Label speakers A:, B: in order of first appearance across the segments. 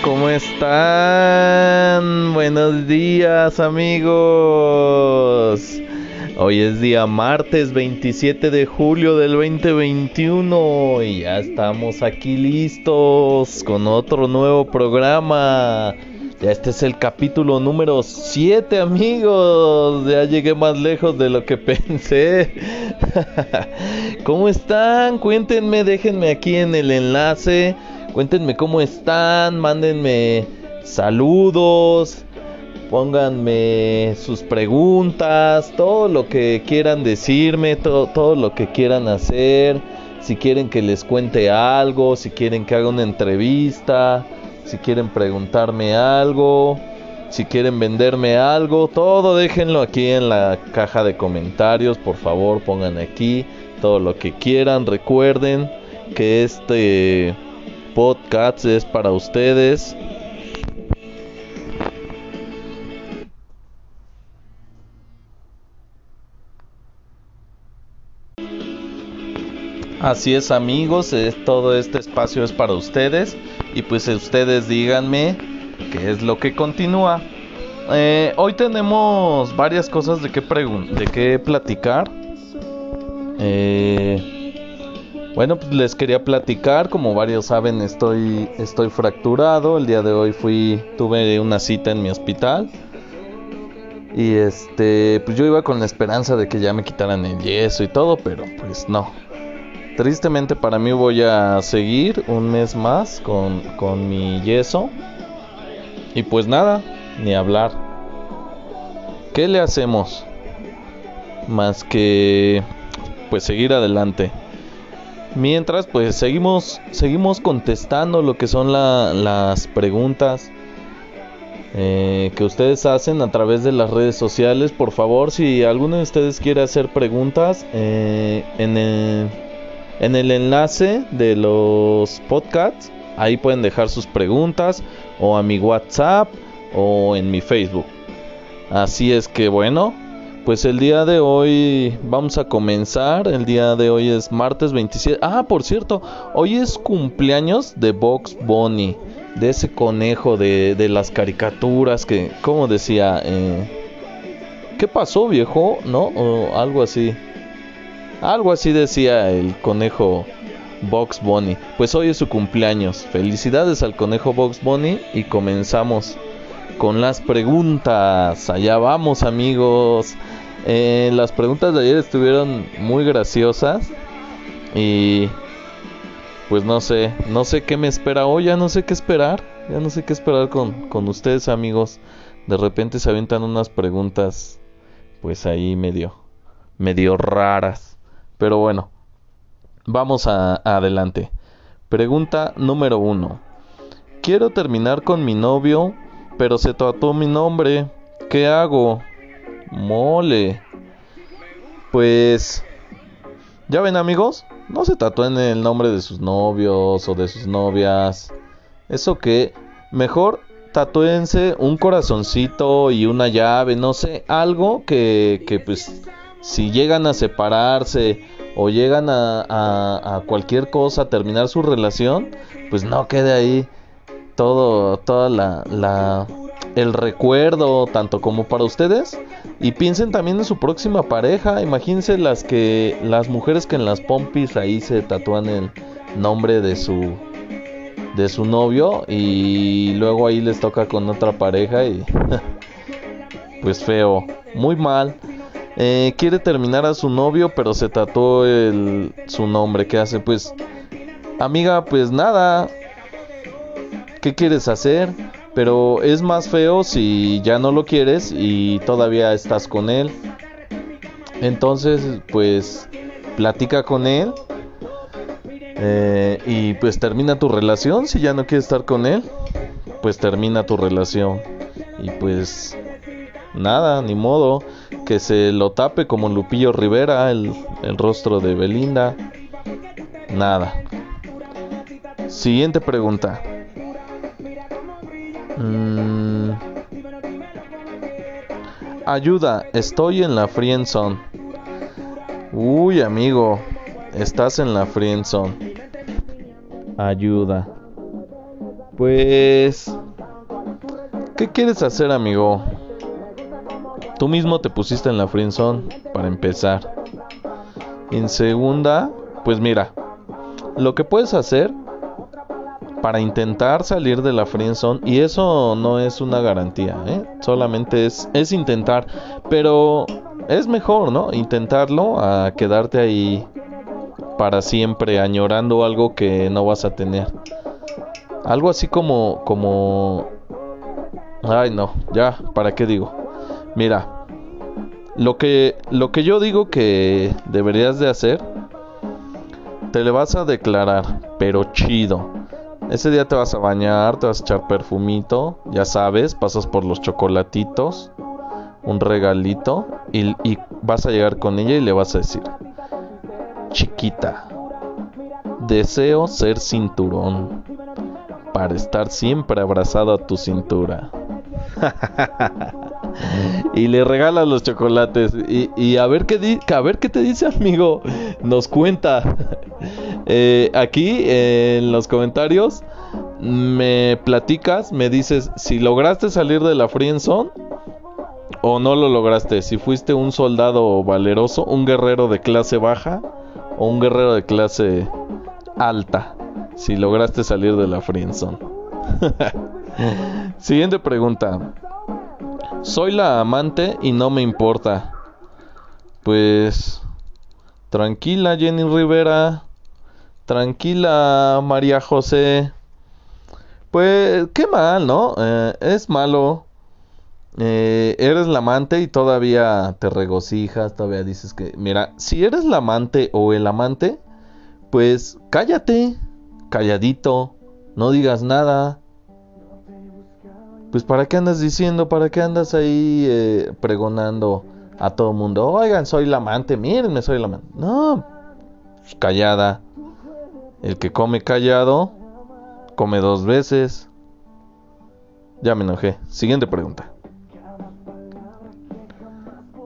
A: ¿cómo están? Buenos días amigos. Hoy es día martes 27 de julio del 2021 y ya estamos aquí listos con otro nuevo programa. Ya este es el capítulo número 7 amigos. Ya llegué más lejos de lo que pensé. ¿Cómo están? Cuéntenme, déjenme aquí en el enlace. Cuéntenme cómo están, mándenme saludos, pónganme sus preguntas, todo lo que quieran decirme, todo, todo lo que quieran hacer. Si quieren que les cuente algo, si quieren que haga una entrevista, si quieren preguntarme algo, si quieren venderme algo, todo déjenlo aquí en la caja de comentarios, por favor pongan aquí todo lo que quieran. Recuerden que este podcast es para ustedes. Así es amigos, todo este espacio es para ustedes y pues ustedes díganme qué es lo que continúa. Eh, hoy tenemos varias cosas de qué, de qué platicar. Eh, bueno, pues les quería platicar, como varios saben, estoy, estoy fracturado. El día de hoy fui, tuve una cita en mi hospital. Y este, pues yo iba con la esperanza de que ya me quitaran el yeso y todo, pero pues no. Tristemente para mí voy a seguir un mes más con, con mi yeso. Y pues nada, ni hablar. ¿Qué le hacemos? Más que pues seguir adelante. Mientras pues seguimos seguimos contestando lo que son las preguntas eh, que ustedes hacen a través de las redes sociales. Por favor, si alguno de ustedes quiere hacer preguntas eh, en, el, en el enlace de los podcasts, ahí pueden dejar sus preguntas o a mi WhatsApp o en mi Facebook. Así es que bueno, pues el día de hoy vamos a comenzar. El día de hoy es martes 27. Ah, por cierto, hoy es cumpleaños de Box Bunny. De ese conejo de, de las caricaturas que, como decía, eh, ¿qué pasó viejo? ¿No? O algo así. Algo así decía el conejo Box Bunny. Pues hoy es su cumpleaños. Felicidades al conejo Box Bunny y comenzamos con las preguntas. Allá vamos amigos. Eh, las preguntas de ayer estuvieron muy graciosas. Y pues no sé, no sé qué me espera hoy, ya no sé qué esperar. Ya no sé qué esperar con, con ustedes amigos. De repente se aventan unas preguntas pues ahí medio, medio raras. Pero bueno, vamos a adelante. Pregunta número uno. Quiero terminar con mi novio pero se trató mi nombre. ¿Qué hago? Mole. Pues... Ya ven amigos, no se en el nombre de sus novios o de sus novias. Eso que mejor tatúense un corazoncito y una llave, no sé, algo que, que pues si llegan a separarse o llegan a, a, a cualquier cosa, terminar su relación, pues no quede ahí todo, toda la, la, el recuerdo, tanto como para ustedes. Y piensen también en su próxima pareja. Imagínense las que, las mujeres que en las pompis ahí se tatúan el nombre de su, de su novio y luego ahí les toca con otra pareja y pues feo, muy mal. Eh, quiere terminar a su novio, pero se tatuó el, su nombre. ¿Qué hace? Pues, amiga, pues nada, ¿qué quieres hacer? Pero es más feo si ya no lo quieres y todavía estás con él. Entonces, pues, platica con él. Eh, y pues termina tu relación. Si ya no quieres estar con él, pues termina tu relación. Y pues, nada, ni modo. Que se lo tape como Lupillo Rivera, el, el rostro de Belinda. Nada. Siguiente pregunta. Mm. Ayuda, estoy en la friendzone. Uy, amigo, estás en la friendzone. Ayuda. Pues... ¿Qué quieres hacer, amigo? Tú mismo te pusiste en la friendzone para empezar. En segunda, pues mira, lo que puedes hacer para intentar salir de la friendzone y eso no es una garantía, ¿eh? solamente es, es intentar, pero es mejor, ¿no? Intentarlo a quedarte ahí para siempre añorando algo que no vas a tener. Algo así como como ay no, ya, ¿para qué digo? Mira, lo que lo que yo digo que deberías de hacer te le vas a declarar, pero chido ese día te vas a bañar, te vas a echar perfumito, ya sabes, pasas por los chocolatitos, un regalito y, vas a llegar con ella y le vas a decir, chiquita, deseo ser cinturón para estar siempre abrazado a tu cintura. y le regalas los chocolates. Y, a ver qué a ver qué te dice amigo. Nos cuenta eh, aquí en los comentarios me platicas me dices si lograste salir de la friendzone o no lo lograste si fuiste un soldado valeroso un guerrero de clase baja o un guerrero de clase alta si lograste salir de la friendzone siguiente pregunta soy la amante y no me importa. Pues... Tranquila Jenny Rivera. Tranquila María José. Pues qué mal, ¿no? Eh, es malo. Eh, eres la amante y todavía te regocijas, todavía dices que... Mira, si eres la amante o el amante, pues cállate, calladito, no digas nada pues para qué andas diciendo, para qué andas ahí eh, pregonando a todo mundo, oigan, soy la amante, mírenme, soy la amante. No, callada. El que come callado, come dos veces. Ya me enojé. Siguiente pregunta.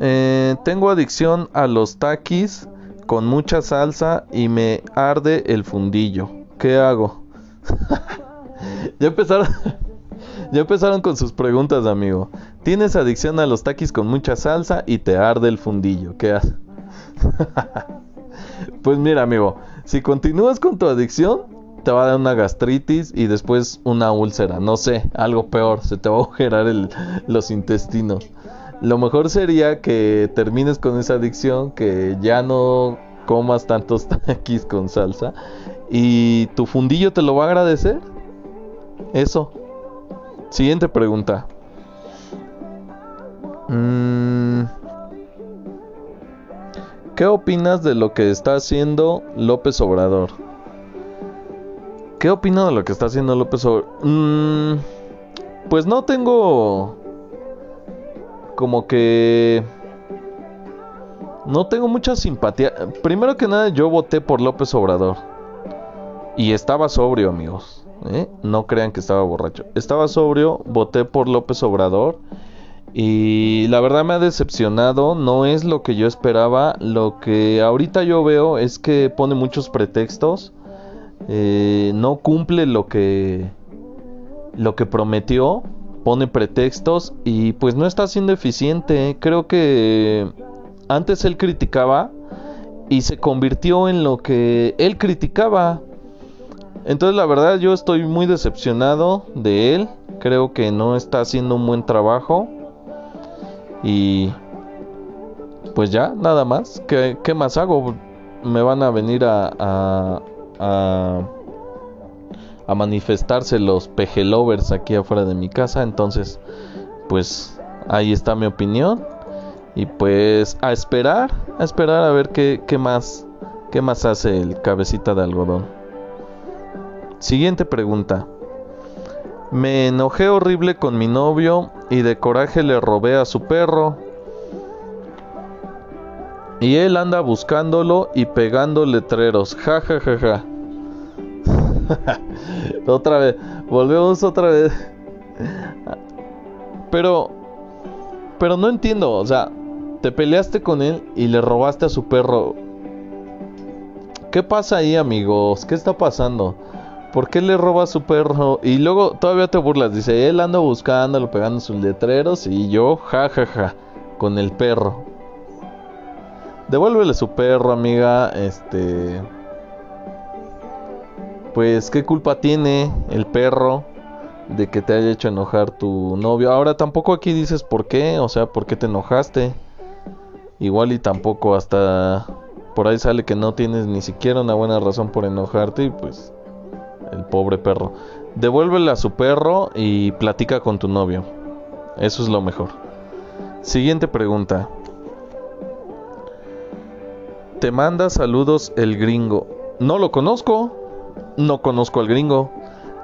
A: Eh, tengo adicción a los taquis con mucha salsa y me arde el fundillo. ¿Qué hago? ya empezaron. Ya empezaron con sus preguntas, amigo. Tienes adicción a los taquis con mucha salsa y te arde el fundillo. ¿Qué haces? pues mira, amigo, si continúas con tu adicción, te va a dar una gastritis y después una úlcera. No sé, algo peor, se te va a agujerar los intestinos. Lo mejor sería que termines con esa adicción, que ya no comas tantos taquis con salsa y tu fundillo te lo va a agradecer. Eso. Siguiente pregunta. Mm, ¿Qué opinas de lo que está haciendo López Obrador? ¿Qué opino de lo que está haciendo López Obrador? Mm, pues no tengo como que no tengo mucha simpatía. Primero que nada, yo voté por López Obrador. Y estaba sobrio, amigos. ¿eh? No crean que estaba borracho. Estaba sobrio, voté por López Obrador. Y la verdad me ha decepcionado, no es lo que yo esperaba. Lo que ahorita yo veo es que pone muchos pretextos. Eh, no cumple lo que lo que prometió. Pone pretextos y pues no está siendo eficiente. Creo que antes él criticaba y se convirtió en lo que él criticaba. Entonces la verdad yo estoy muy decepcionado de él. Creo que no está haciendo un buen trabajo. Y pues ya, nada más. ¿Qué, más hago? Me van a venir a, a, manifestarse los pejelovers aquí afuera de mi casa. Entonces, pues ahí está mi opinión. Y pues a esperar, a esperar a ver qué, qué más, qué más hace el cabecita de algodón. Siguiente pregunta. Me enojé horrible con mi novio y de coraje le robé a su perro. Y él anda buscándolo y pegando letreros. Ja ja ja ja. otra vez. Volvemos otra vez. Pero pero no entiendo, o sea, te peleaste con él y le robaste a su perro. ¿Qué pasa ahí, amigos? ¿Qué está pasando? ¿Por qué le roba a su perro? Y luego todavía te burlas. Dice, él anda buscándolo, pegando sus letreros. Y yo, ja, ja, ja, con el perro. Devuélvele su perro, amiga. Este. Pues, ¿qué culpa tiene el perro de que te haya hecho enojar tu novio? Ahora tampoco aquí dices por qué, o sea, por qué te enojaste. Igual y tampoco hasta por ahí sale que no tienes ni siquiera una buena razón por enojarte y pues el pobre perro. Devuélvele a su perro y platica con tu novio. Eso es lo mejor. Siguiente pregunta. Te manda saludos el gringo. No lo conozco. No conozco al gringo.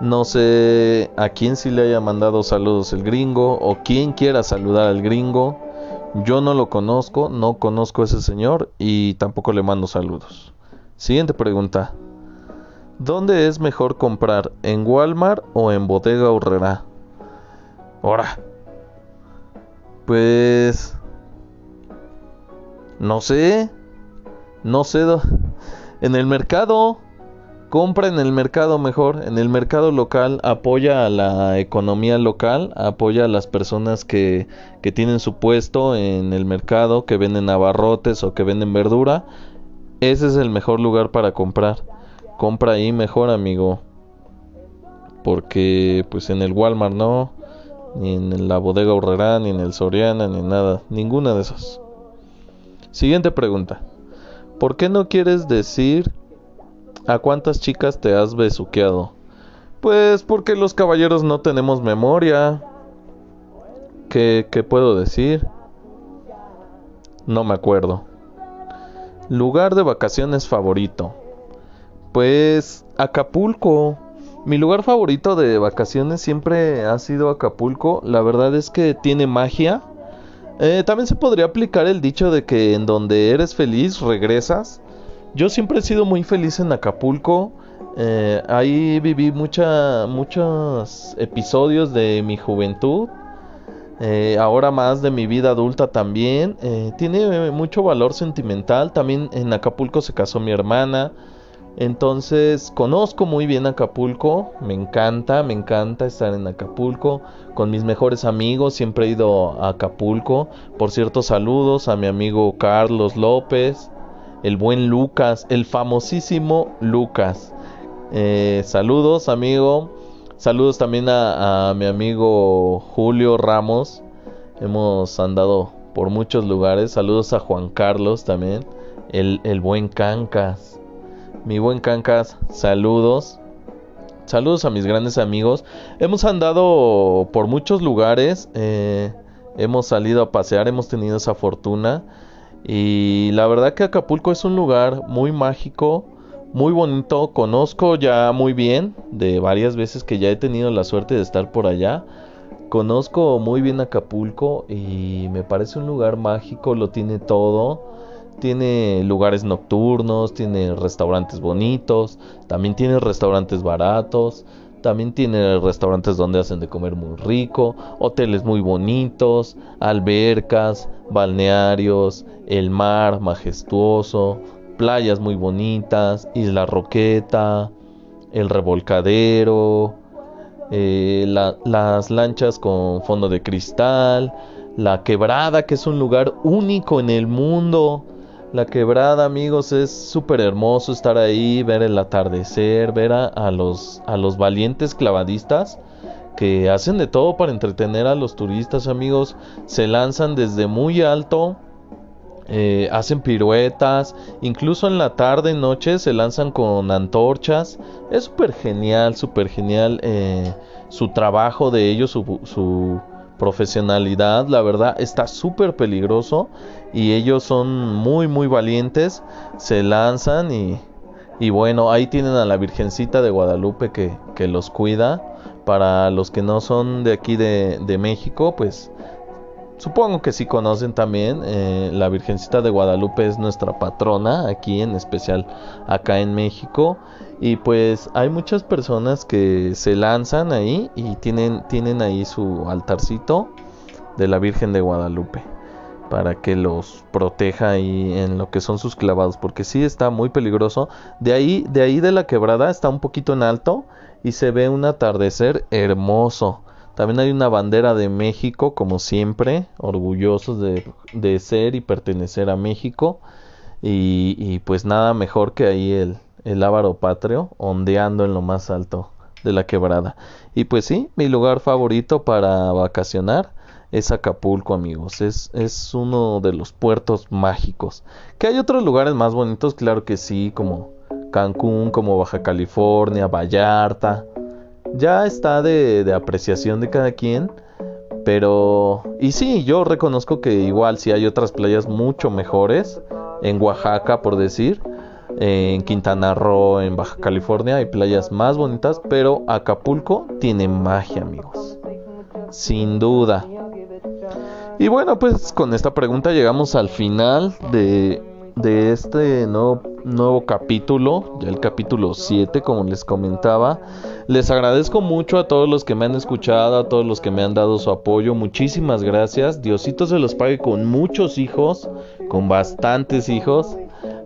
A: No sé a quién sí le haya mandado saludos el gringo o quién quiera saludar al gringo. Yo no lo conozco, no conozco a ese señor y tampoco le mando saludos. Siguiente pregunta. ¿Dónde es mejor comprar? ¿En Walmart o en Bodega Urrera? Ahora. Pues... No sé. No sé. En el mercado. Compra en el mercado mejor. En el mercado local. Apoya a la economía local. Apoya a las personas que, que tienen su puesto en el mercado. Que venden abarrotes o que venden verdura. Ese es el mejor lugar para comprar compra ahí mejor, amigo. Porque pues en el Walmart no, ni en la bodega Horrera, ni en el Soriana, ni nada, ninguna de esas. Siguiente pregunta. ¿Por qué no quieres decir a cuántas chicas te has besuqueado? Pues porque los caballeros no tenemos memoria. ¿Qué, qué puedo decir? No me acuerdo. Lugar de vacaciones favorito. Pues Acapulco. Mi lugar favorito de vacaciones siempre ha sido Acapulco. La verdad es que tiene magia. Eh, también se podría aplicar el dicho de que en donde eres feliz regresas. Yo siempre he sido muy feliz en Acapulco. Eh, ahí viví mucha, muchos episodios de mi juventud. Eh, ahora más de mi vida adulta también. tiene mucho valor sentimental. También en Acapulco se casó mi hermana. Entonces conozco muy bien Acapulco, me encanta, me encanta estar en Acapulco, con mis mejores amigos, siempre he ido a Acapulco. Por cierto, saludos a mi amigo Carlos López, el buen Lucas, el famosísimo Lucas. Eh, saludos amigo, saludos también a, mi amigo Julio Ramos, hemos andado por muchos lugares, saludos a Juan Carlos también, el, el buen Cancas. Mi buen Cancas, saludos. Saludos a mis grandes amigos. Hemos andado por muchos lugares. Eh, hemos salido a pasear, hemos tenido esa fortuna. Y la verdad que Acapulco es un lugar muy mágico, muy bonito. Conozco ya muy bien de varias veces que ya he tenido la suerte de estar por allá. Conozco muy bien Acapulco y me parece un lugar mágico, lo tiene todo tiene lugares nocturnos, tiene restaurantes bonitos, también tiene restaurantes baratos, también tiene restaurantes donde hacen de comer muy rico, hoteles muy bonitos, albercas, balnearios, el mar majestuoso, playas muy bonitas, Isla Roqueta, el revolcadero, eh, las lanchas con fondo de cristal, la quebrada que es un lugar único en el mundo, la quebrada, amigos, es súper hermoso estar ahí, ver el atardecer, ver a, los, a los valientes clavadistas que hacen de todo para entretener a los turistas, amigos. Se lanzan desde muy alto, eh, hacen piruetas, incluso en la tarde, noche, se lanzan con antorchas. Es súper genial, súper genial eh, su trabajo de ellos, su, su profesionalidad, la verdad está súper peligroso y ellos son muy muy valientes, se lanzan y, y bueno, ahí tienen a la Virgencita de Guadalupe que, que los cuida. Para los que no son de aquí de, de México, pues supongo que sí conocen también. Eh, la Virgencita de Guadalupe es nuestra patrona aquí, en especial acá en México. Y pues hay muchas personas que se lanzan ahí y tienen, tienen ahí su altarcito de la Virgen de Guadalupe. para que los proteja ahí en lo que son sus clavados porque sí está muy peligroso de ahí de ahí de la quebrada está un poquito en alto y se ve un atardecer hermoso también hay una bandera de México como siempre orgullosos de, ser y pertenecer a México y, y, pues nada mejor que ahí el, el ávaro patrio ondeando en lo más alto de la quebrada y pues sí mi lugar favorito para vacacionar es Acapulco, amigos. Es, es uno de los puertos mágicos. Que hay otros lugares más bonitos, claro que sí, como Cancún, como Baja California, Vallarta. Ya está de, de apreciación de cada quien. Pero, y sí, yo reconozco que igual si hay otras playas mucho mejores. En Oaxaca, por decir. En Quintana Roo, en Baja California, hay playas más bonitas. Pero Acapulco tiene magia, amigos. Sin duda. Y bueno, pues con esta pregunta llegamos al final de, de este nuevo, nuevo capítulo, ya el capítulo 7, como les comentaba. Les agradezco mucho a todos los que me han escuchado, a todos los que me han dado su apoyo. Muchísimas gracias. Diosito se los pague con muchos hijos, con bastantes hijos.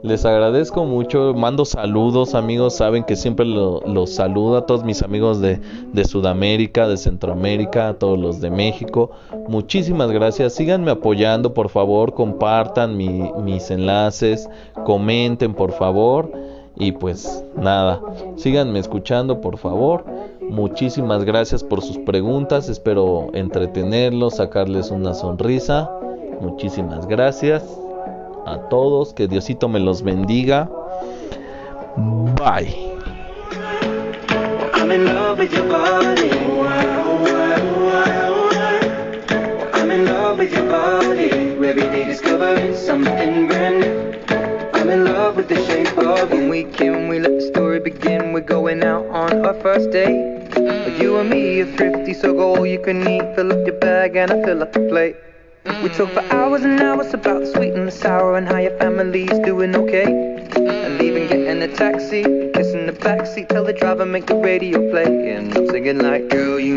A: Les agradezco mucho, mando saludos amigos, saben que siempre los saludo a todos mis amigos de, de, Sudamérica, de Centroamérica, a todos los de México. Muchísimas gracias, síganme apoyando por favor, compartan mi, mis enlaces, comenten por favor y pues nada, síganme escuchando por favor. Muchísimas gracias por sus preguntas, espero entretenerlos, sacarles una sonrisa. Muchísimas gracias a todos, que Diosito me los bendiga. Bye. I'm in love with your body. I'm in love with your body. Every day discovering something brand new. I'm in love with the shape of when we can. We let the story begin. We're going out on our first date. But you and me are thrifty, so go all you can eat. Fill up your bag and I fill up the plate. We talk for hours and hours about the sweet and the sour and how your family's doing okay. And even getting a taxi, kissing the backseat, tell the driver make the radio play. And I'm singing like, girl, you